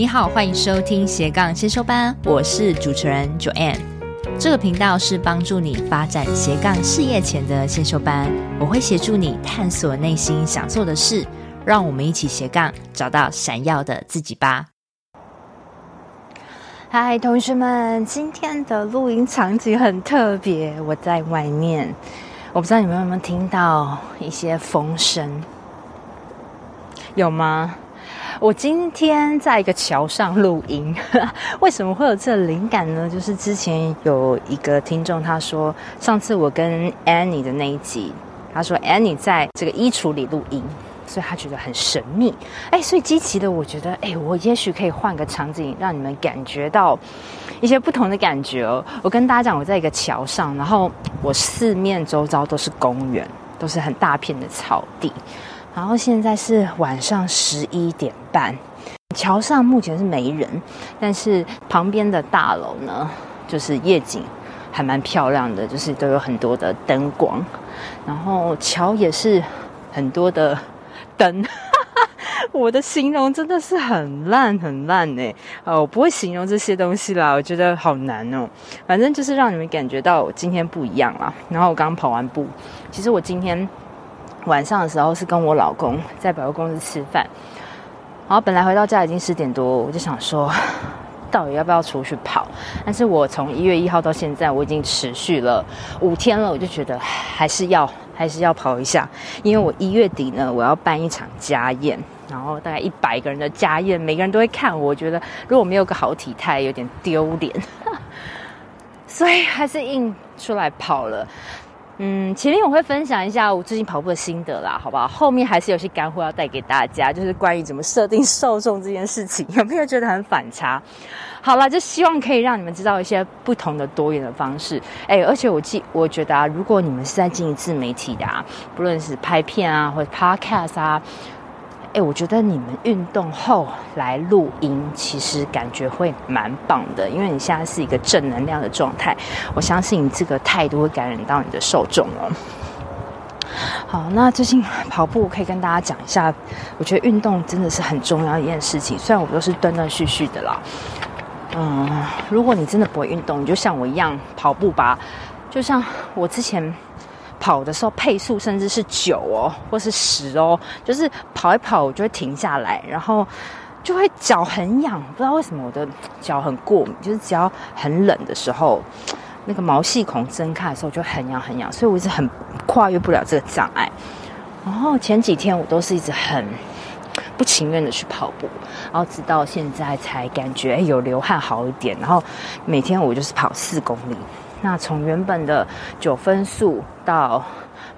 你好，欢迎收听斜杠先修班，我是主持人 Joanne。这个频道是帮助你发展斜杠事业前的先修班，我会协助你探索内心想做的事，让我们一起斜杠找到闪耀的自己吧。嗨，同学们，今天的录音场景很特别，我在外面，我不知道你们有没有听到一些风声，有吗？我今天在一个桥上录音，为什么会有这灵感呢？就是之前有一个听众他说，上次我跟 Annie 的那一集，他说 Annie 在这个衣橱里录音，所以他觉得很神秘。哎，所以激起的我觉得，哎，我也许可以换个场景，让你们感觉到一些不同的感觉哦。我跟大家讲，我在一个桥上，然后我四面周遭都是公园，都是很大片的草地。然后现在是晚上十一点半，桥上目前是没人，但是旁边的大楼呢，就是夜景还蛮漂亮的，就是都有很多的灯光，然后桥也是很多的灯。我的形容真的是很烂很烂呢，哦，我不会形容这些东西啦，我觉得好难哦。反正就是让你们感觉到我今天不一样啦。然后我刚跑完步，其实我今天。晚上的时候是跟我老公在百货公司吃饭，然后本来回到家已经十点多，我就想说，到底要不要出去跑？但是我从一月一号到现在，我已经持续了五天了，我就觉得 还是要还是要跑一下，因为我一月底呢，我要办一场家宴，然后大概一百个人的家宴，每个人都会看我，我觉得如果没有个好体态，有点丢脸，所以还是硬出来跑了。嗯，前面我会分享一下我最近跑步的心得啦，好不好？后面还是有些干货要带给大家，就是关于怎么设定受众这件事情，有没有觉得很反差？好啦，就希望可以让你们知道一些不同的多元的方式。哎，而且我记，我觉得啊，如果你们是在经营自媒体的啊，不论是拍片啊，或者 podcast 啊。哎，我觉得你们运动后来录音，其实感觉会蛮棒的，因为你现在是一个正能量的状态，我相信你这个态度会感染到你的受众哦。好，那最近跑步可以跟大家讲一下，我觉得运动真的是很重要一件事情，虽然我都是断断续续的啦。嗯，如果你真的不会运动，你就像我一样跑步吧，就像我之前。跑的时候配速甚至是九哦，或是十哦，就是跑一跑我就会停下来，然后就会脚很痒，不知道为什么我的脚很过敏，就是只要很冷的时候，那个毛细孔睁开的时候就很痒很痒，所以我一直很跨越不了这个障碍。然后前几天我都是一直很不情愿的去跑步，然后直到现在才感觉有流汗好一点，然后每天我就是跑四公里。那从原本的九分速到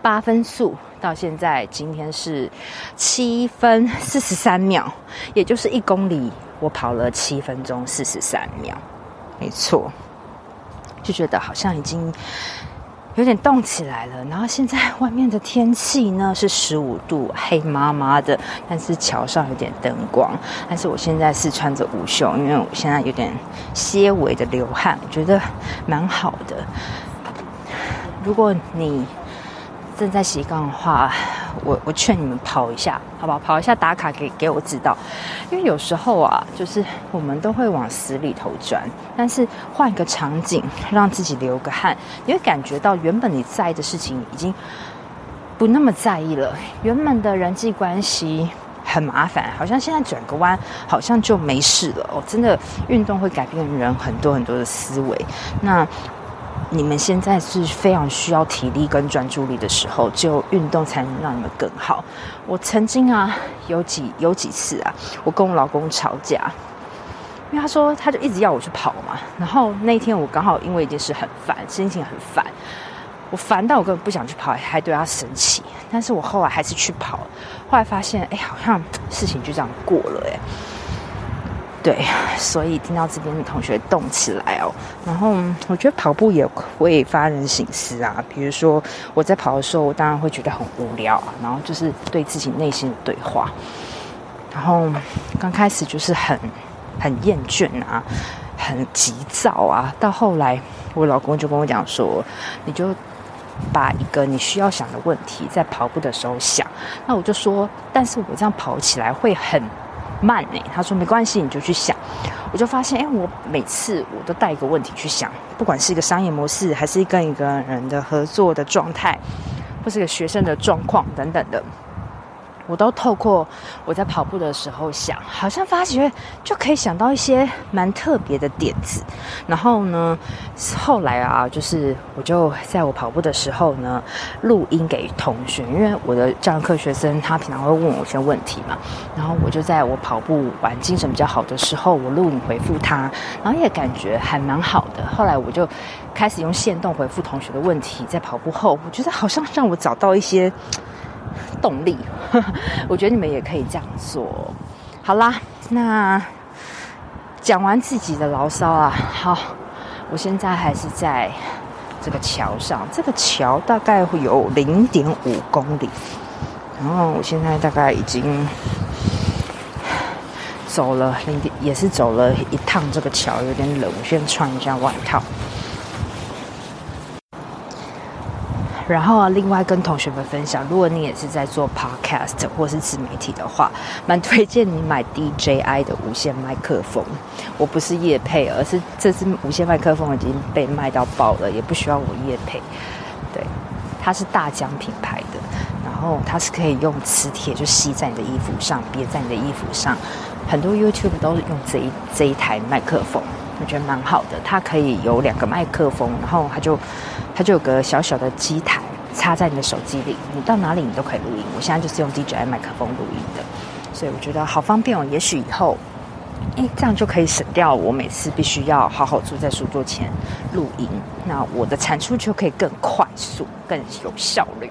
八分速，到现在今天是七分 四十三秒，也就是一公里我跑了七分钟四十三秒，没错，就觉得好像已经。有点冻起来了，然后现在外面的天气呢是十五度，黑麻麻的，但是桥上有点灯光。但是我现在是穿着无袖，因为我现在有点些微的流汗，我觉得蛮好的。如果你正在洗缸的话，我我劝你们跑一下，好不好？跑一下打卡给给我知道，因为有时候啊，就是我们都会往死里头钻，但是换一个场景，让自己流个汗，你会感觉到原本你在意的事情已经不那么在意了。原本的人际关系很麻烦，好像现在转个弯，好像就没事了。哦，真的，运动会改变人很多很多的思维。那。你们现在是非常需要体力跟专注力的时候，只有运动才能让你们更好。我曾经啊，有几有几次啊，我跟我老公吵架，因为他说他就一直要我去跑嘛。然后那天我刚好因为一件事很烦，心情很烦，我烦到我根本不想去跑，还对他生气。但是我后来还是去跑，后来发现，哎，好像事情就这样过了，哎。对，所以听到这边的同学动起来哦，然后我觉得跑步也会发人省思啊。比如说我在跑的时候，我当然会觉得很无聊，然后就是对自己内心的对话。然后刚开始就是很很厌倦啊，很急躁啊。到后来，我老公就跟我讲说：“你就把一个你需要想的问题在跑步的时候想。”那我就说：“但是我这样跑起来会很。”慢呢。他说没关系，你就去想。我就发现，哎，我每次我都带一个问题去想，不管是一个商业模式，还是跟一个人的合作的状态，或是个学生的状况等等的。我都透过我在跑步的时候想，好像发觉就可以想到一些蛮特别的点子。然后呢，后来啊，就是我就在我跑步的时候呢，录音给同学，因为我的教课学生他平常会问我一些问题嘛。然后我就在我跑步完精神比较好的时候，我录影回复他，然后也感觉还蛮好的。后来我就开始用线动回复同学的问题，在跑步后，我觉得好像让我找到一些。动力，我觉得你们也可以这样做。好啦，那讲完自己的牢骚啊，好，我现在还是在这个桥上，这个桥大概会有零点五公里，然后我现在大概已经走了零点，也是走了一趟这个桥，有点冷，我先穿一下外套。然后啊，另外跟同学们分享，如果你也是在做 podcast 或是自媒体的话，蛮推荐你买 DJI 的无线麦克风。我不是业配，而是这支无线麦克风已经被卖到爆了，也不需要我业配。对，它是大疆品牌的，然后它是可以用磁铁就吸在你的衣服上，别在你的衣服上。很多 YouTube 都是用这一这一台麦克风。我觉得蛮好的，它可以有两个麦克风，然后它就就有个小小的机台插在你的手机里，你到哪里你都可以录音。我现在就是用 DJI 麦克风录音的，所以我觉得好方便哦。也许以后，诶，这样就可以省掉我每次必须要好好坐在书桌前录音，那我的产出就可以更快速、更有效率。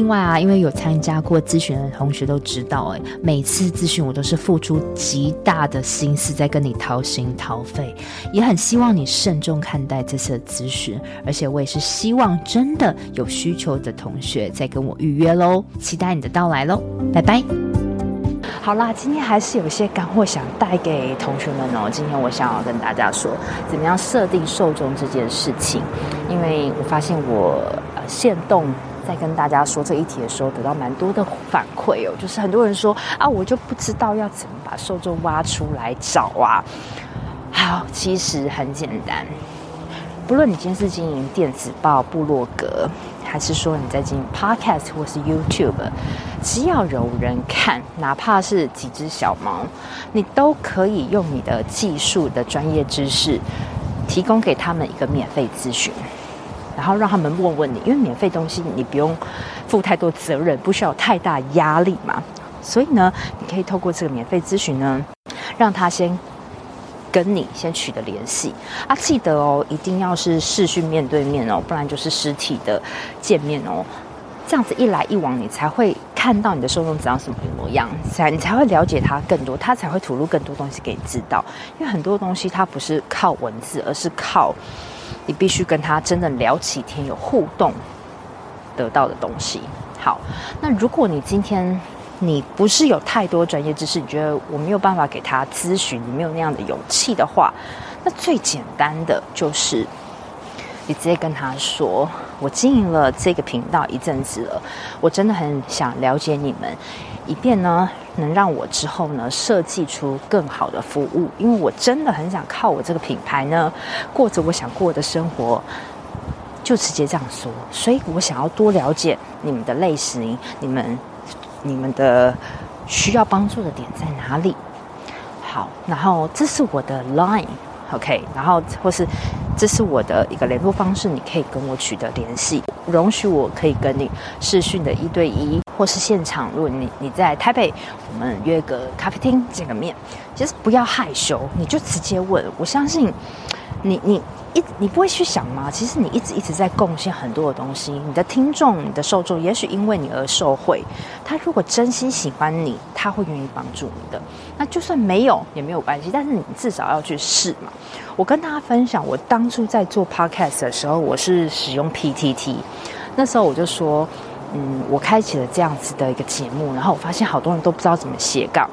另外啊，因为有参加过咨询的同学都知道，诶，每次咨询我都是付出极大的心思在跟你掏心掏肺，也很希望你慎重看待这次的咨询，而且我也是希望真的有需求的同学再跟我预约喽，期待你的到来喽，拜拜。好啦，今天还是有一些干货想带给同学们哦。今天我想要跟大家说，怎么样设定受众这件事情，因为我发现我呃限动。在跟大家说这一题的时候，得到蛮多的反馈哦，就是很多人说啊，我就不知道要怎么把受众挖出来找啊。好，其实很简单，不论你今天是经营电子报、部落格，还是说你在经营 Podcast 或是 YouTube，只要有人看，哪怕是几只小猫，你都可以用你的技术的专业知识，提供给他们一个免费咨询。然后让他们问问你，因为免费东西你不用负太多责任，不需要太大压力嘛。所以呢，你可以透过这个免费咨询呢，让他先跟你先取得联系啊。记得哦，一定要是视讯面对面哦，不然就是实体的见面哦。这样子一来一往，你才会看到你的受众长什么模样，才你才会了解他更多，他才会吐露更多东西给你知道。因为很多东西它不是靠文字，而是靠。你必须跟他真的聊几天，有互动得到的东西。好，那如果你今天你不是有太多专业知识，你觉得我没有办法给他咨询，你没有那样的勇气的话，那最简单的就是直接跟他说：“我经营了这个频道一阵子了，我真的很想了解你们。”以便呢，能让我之后呢设计出更好的服务，因为我真的很想靠我这个品牌呢，过着我想过的生活，就直接这样说。所以我想要多了解你们的类型，你们你们的需要帮助的点在哪里？好，然后这是我的 line OK，然后或是这是我的一个联络方式，你可以跟我取得联系。容许我可以跟你视讯的一对一，或是现场。如果你你在台北，我们约个咖啡厅见个面，其实不要害羞，你就直接问。我相信你，你一你不会去想吗？其实你一直一直在贡献很多的东西，你的听众、你的受众，也许因为你而受惠。他如果真心喜欢你，他会愿意帮助你的。那就算没有也没有关系，但是你至少要去试嘛。我跟大家分享，我当初在做 podcast 的时候，我是使用 PTT。那时候我就说，嗯，我开启了这样子的一个节目，然后我发现好多人都不知道怎么写稿。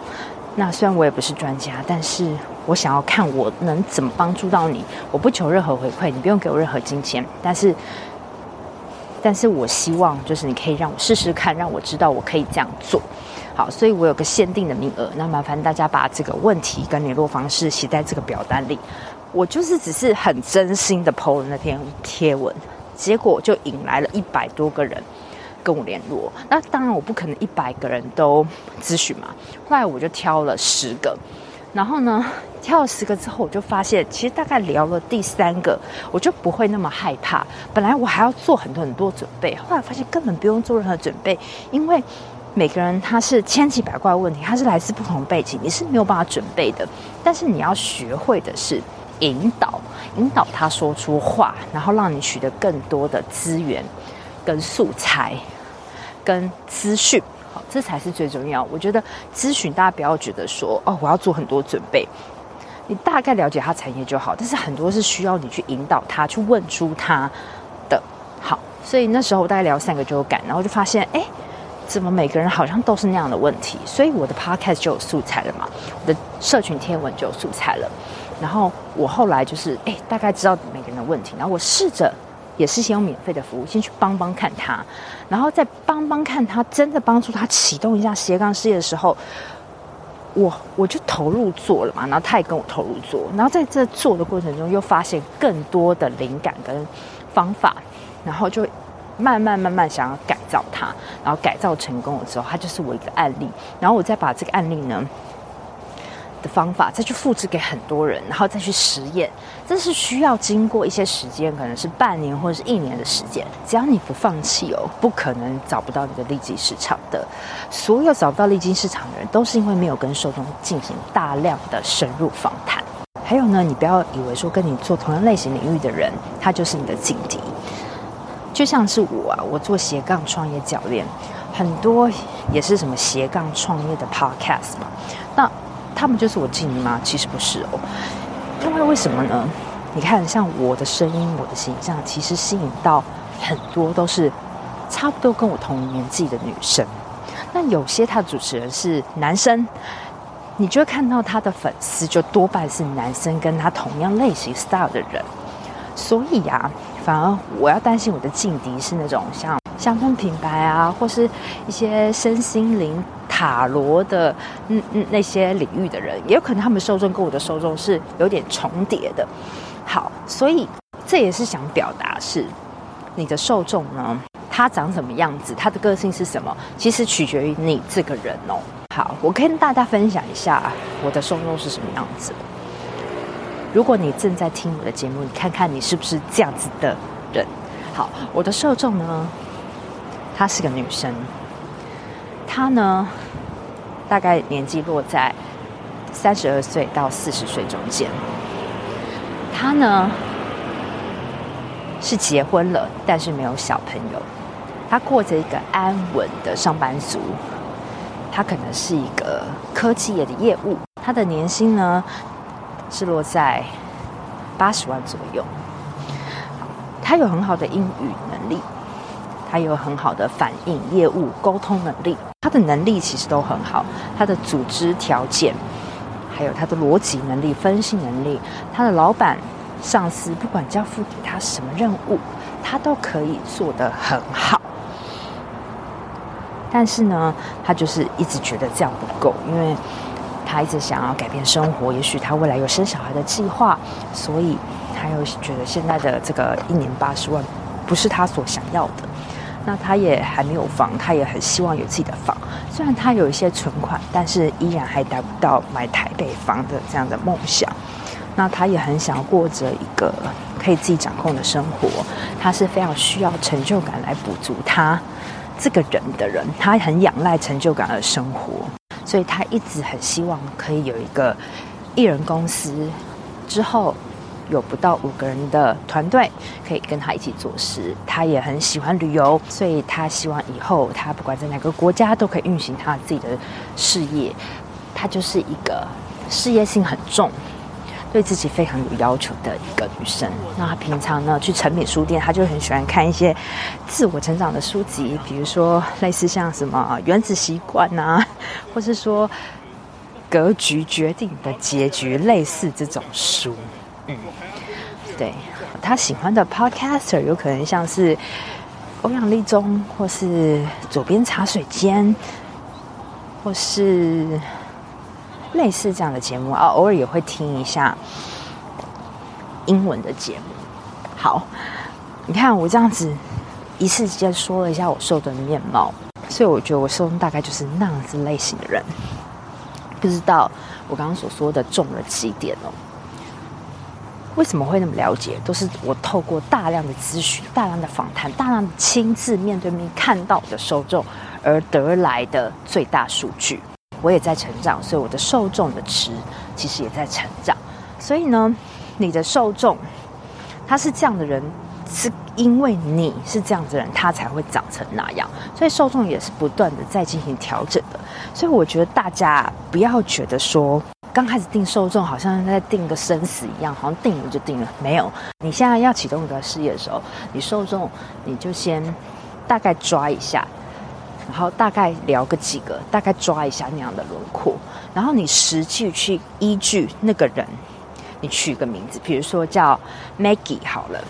那虽然我也不是专家，但是我想要看我能怎么帮助到你。我不求任何回馈，你不用给我任何金钱，但是，但是我希望就是你可以让我试试看，让我知道我可以这样做。好，所以我有个限定的名额，那麻烦大家把这个问题跟联络方式写在这个表单里。我就是只是很真心的 po 了那篇贴文，结果就引来了一百多个人跟我联络。那当然我不可能一百个人都咨询嘛，后来我就挑了十个，然后呢，挑了十个之后，我就发现其实大概聊了第三个，我就不会那么害怕。本来我还要做很多很多准备，后来发现根本不用做任何准备，因为每个人他是千奇百怪的问题，他是来自不同背景，你是没有办法准备的。但是你要学会的是。引导，引导他说出话，然后让你取得更多的资源、跟素材、跟资讯，好，这才是最重要。我觉得咨询大家不要觉得说哦，我要做很多准备，你大概了解他产业就好。但是很多是需要你去引导他，去问出他的好。所以那时候我大概聊三个就有感，然后就发现，哎，怎么每个人好像都是那样的问题？所以我的 podcast 就有素材了嘛，我的社群贴文就有素材了。然后我后来就是哎，大概知道每个人的问题，然后我试着也是先用免费的服务，先去帮帮看他，然后再帮帮看他，真的帮助他启动一下斜杠事业的时候，我我就投入做了嘛，然后他也跟我投入做，然后在这做的过程中又发现更多的灵感跟方法，然后就慢慢慢慢想要改造他，然后改造成功了之后，他就是我一个案例，然后我再把这个案例呢。的方法再去复制给很多人，然后再去实验，这是需要经过一些时间，可能是半年或者是一年的时间。只要你不放弃哦，不可能找不到你的利基市场的。所有找不到利基市场的人，都是因为没有跟受众进行大量的深入访谈。还有呢，你不要以为说跟你做同样类型领域的人，他就是你的劲敌。就像是我啊，我做斜杠创业教练，很多也是什么斜杠创业的 podcast 嘛，那。他们就是我劲敌吗？其实不是哦，因为为什么呢？你看，像我的声音、我的形象，其实吸引到很多都是差不多跟我同年纪的女生。那有些他的主持人是男生，你就会看到他的粉丝就多半是男生，跟他同样类型 style 的人。所以呀，反而我要担心我的劲敌是那种像香氛品牌啊，或是一些身心灵。塔罗的嗯嗯那些领域的人，也有可能他们受众跟我的受众是有点重叠的。好，所以这也是想表达是你的受众呢，他长什么样子，他的个性是什么，其实取决于你这个人哦。好，我跟大家分享一下我的受众是什么样子。如果你正在听我的节目，你看看你是不是这样子的人。好，我的受众呢，她是个女生，她呢。大概年纪落在三十二岁到四十岁中间。他呢是结婚了，但是没有小朋友。他过着一个安稳的上班族。他可能是一个科技业的业务。他的年薪呢是落在八十万左右。他有很好的英语能力。他有很好的反应、业务、沟通能力，他的能力其实都很好。他的组织条件，还有他的逻辑能力、分析能力，他的老板、上司不管交付给他什么任务，他都可以做得很好。但是呢，他就是一直觉得这样不够，因为他一直想要改变生活，也许他未来有生小孩的计划，所以他又觉得现在的这个一年八十万不是他所想要的。那他也还没有房，他也很希望有自己的房。虽然他有一些存款，但是依然还达不到买台北房的这样的梦想。那他也很想过着一个可以自己掌控的生活，他是非常需要成就感来补足他这个人的人，他很仰赖成就感而生活，所以他一直很希望可以有一个艺人公司，之后有不到五个人的团队可以跟他一起做事。他也很喜欢旅游，所以他希望以后他不管在哪个国家都可以运行他自己的事业。他就是一个事业性很重。对自己非常有要求的一个女生。那她平常呢，去诚品书店，她就很喜欢看一些自我成长的书籍，比如说类似像什么《原子习惯》啊，或是说《格局决定的结局》类似这种书。嗯，对，他喜欢的 podcaster 有可能像是欧阳立中，或是左边茶水间，或是。类似这样的节目啊，偶尔也会听一下英文的节目。好，你看我这样子一次间说了一下我受众的面貌，所以我觉得我受众大概就是那样子类型的人。不知道我刚刚所说的中了几点哦？为什么会那么了解？都是我透过大量的咨询、大量的访谈、大量的亲自面对面看到的受众而得来的最大数据。我也在成长，所以我的受众的值其实也在成长。所以呢，你的受众他是这样的人，是因为你是这样子的人，他才会长成那样。所以受众也是不断的在进行调整的。所以我觉得大家不要觉得说刚开始定受众好像在定个生死一样，好像定了就定了。没有，你现在要启动一个事业的时候，你受众你就先大概抓一下。然后大概聊个几个，大概抓一下那样的轮廓，然后你实际去依据那个人，你取个名字，比如说叫 Maggie 好了，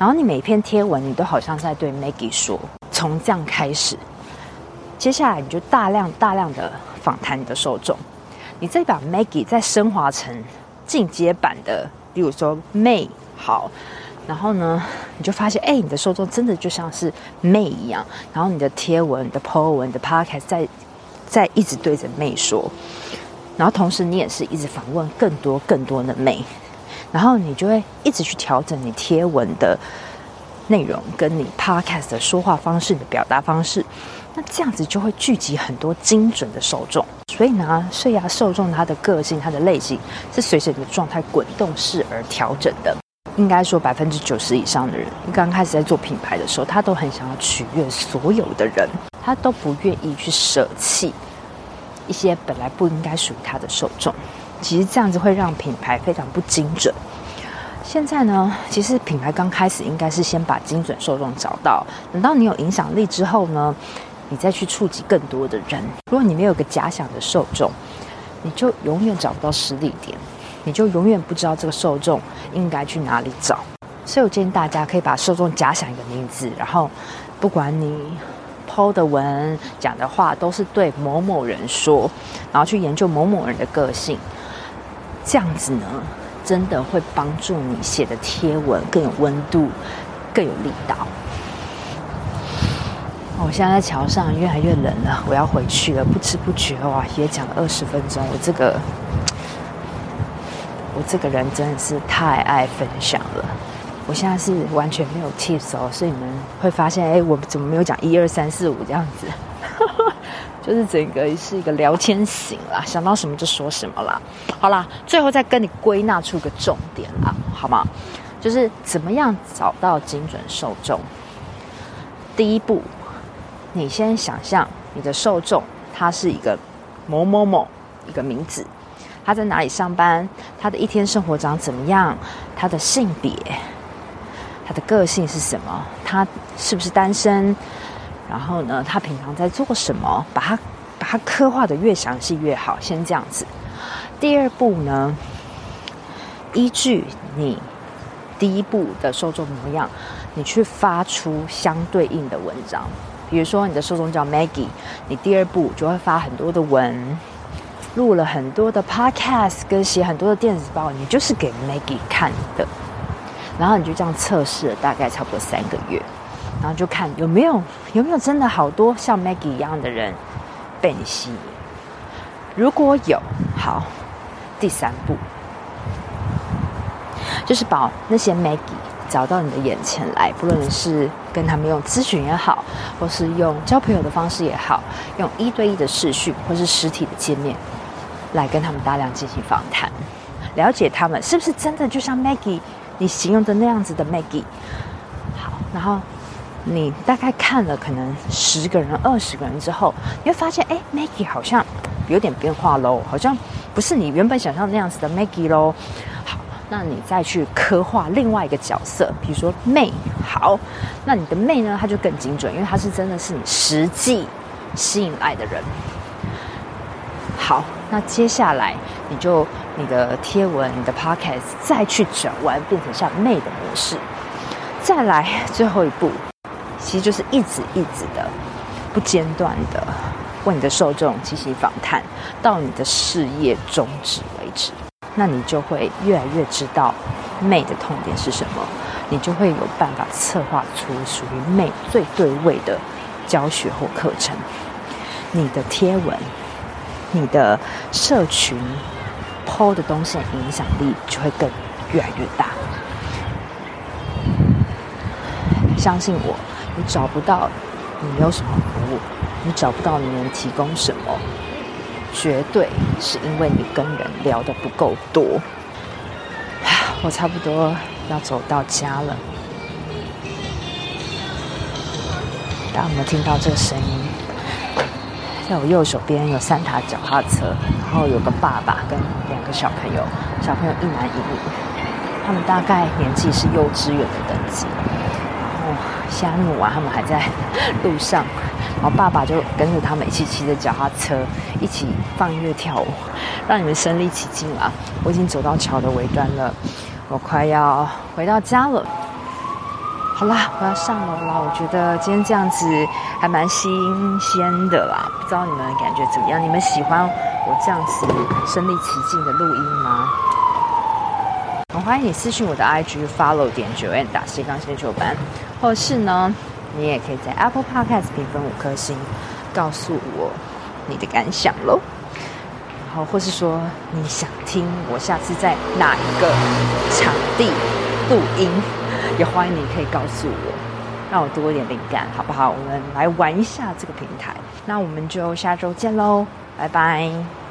然后你每篇贴文你都好像在对 Maggie 说，从这样开始，接下来你就大量大量的访谈你的受众，你再把 Maggie 再升华成进阶版的，比如说 May 好。然后呢，你就发现，哎，你的受众真的就像是妹一样。然后你的贴文、你的 po 文、你的 podcast 在在一直对着妹说。然后同时，你也是一直访问更多更多的妹。然后你就会一直去调整你贴文的内容，跟你 podcast 的说话方式、你的表达方式。那这样子就会聚集很多精准的受众。所以呢，所以啊，受众他的个性、他的类型是随着你的状态滚动式而调整的。应该说，百分之九十以上的人，刚开始在做品牌的时候，他都很想要取悦所有的人，他都不愿意去舍弃一些本来不应该属于他的受众。其实这样子会让品牌非常不精准。现在呢，其实品牌刚开始应该是先把精准受众找到，等到你有影响力之后呢，你再去触及更多的人。如果你没有个假想的受众，你就永远找不到实力点。你就永远不知道这个受众应该去哪里找，所以我建议大家可以把受众假想一个名字，然后不管你 PO 的文讲的话都是对某某人说，然后去研究某某人的个性，这样子呢，真的会帮助你写的贴文更有温度，更有力道。我现在在桥上越来越冷了，我要回去了，不知不觉哇，也讲了二十分钟，我这个。我这个人真的是太爱分享了，我现在是完全没有 tips 哦，所以你们会发现，哎，我怎么没有讲一二三四五这样子？就是整个是一个聊天型啦，想到什么就说什么啦。好啦，最后再跟你归纳出个重点啦，好吗？就是怎么样找到精准受众？第一步，你先想象你的受众他是一个某某某一个名字。他在哪里上班？他的一天生活长怎么样？他的性别，他的个性是什么？他是不是单身？然后呢，他平常在做什么？把他把他刻画得越详细越好。先这样子。第二步呢，依据你第一步的受众模样，你去发出相对应的文章。比如说，你的受众叫 Maggie，你第二步就会发很多的文。录了很多的 podcast，跟写很多的电子报，你就是给 Maggie 看的。然后你就这样测试了大概差不多三个月，然后就看有没有有没有真的好多像 Maggie 一样的人被你吸引。如果有，好，第三步就是把那些 Maggie 找到你的眼前来，不论是跟他们用咨询也好，或是用交朋友的方式也好，用一对一的视讯或是实体的见面，来跟他们大量进行访谈，了解他们是不是真的就像 Maggie 你形容的那样子的 Maggie。好，然后你大概看了可能十个人、二十个人之后，你会发现，哎，Maggie 好像有点变化喽，好像不是你原本想象那样子的 Maggie 喽。那你再去刻画另外一个角色，比如说妹，好，那你的妹呢，她就更精准，因为她是真的是你实际吸引来的人。好，那接下来你就你的贴文、你的 podcast 再去转弯，变成像妹的模式。再来最后一步，其实就是一直一直的不间断的为你的受众进行访谈，到你的事业终止为止。那你就会越来越知道妹的痛点是什么，你就会有办法策划出属于妹最对味的教学或课程。你的贴文、你的社群抛的东西影响力就会更越来越大。相信我，你找不到你有什么服务，你找不到你能提供什么。绝对是因为你跟人聊得不够多。我差不多要走到家了，大家有没有听到这个声音？在我右手边有三台脚踏车，然后有个爸爸跟两个小朋友，小朋友一男一女，他们大概年纪是幼稚园的等级。然后现在那么晚，他们还在路上。然后爸爸就跟着他们一起骑着脚踏车，一起放音乐跳舞，让你们身临其境啊！我已经走到桥的尾端了，我快要回到家了。好啦，我要上楼了。我觉得今天这样子还蛮新鲜的啦，不知道你们感觉怎么样？你们喜欢我这样子身临其境的录音吗？我欢迎你私讯我的 IG follow 点九 N 打斜杠先修班，或者是呢，你也可以在 Apple Podcast 评分五颗星，告诉我你的感想喽。然后，或是说你想听我下次在哪一个场地录音，也欢迎你可以告诉我，让我多一点灵感，好不好？我们来玩一下这个平台。那我们就下周见喽，拜拜。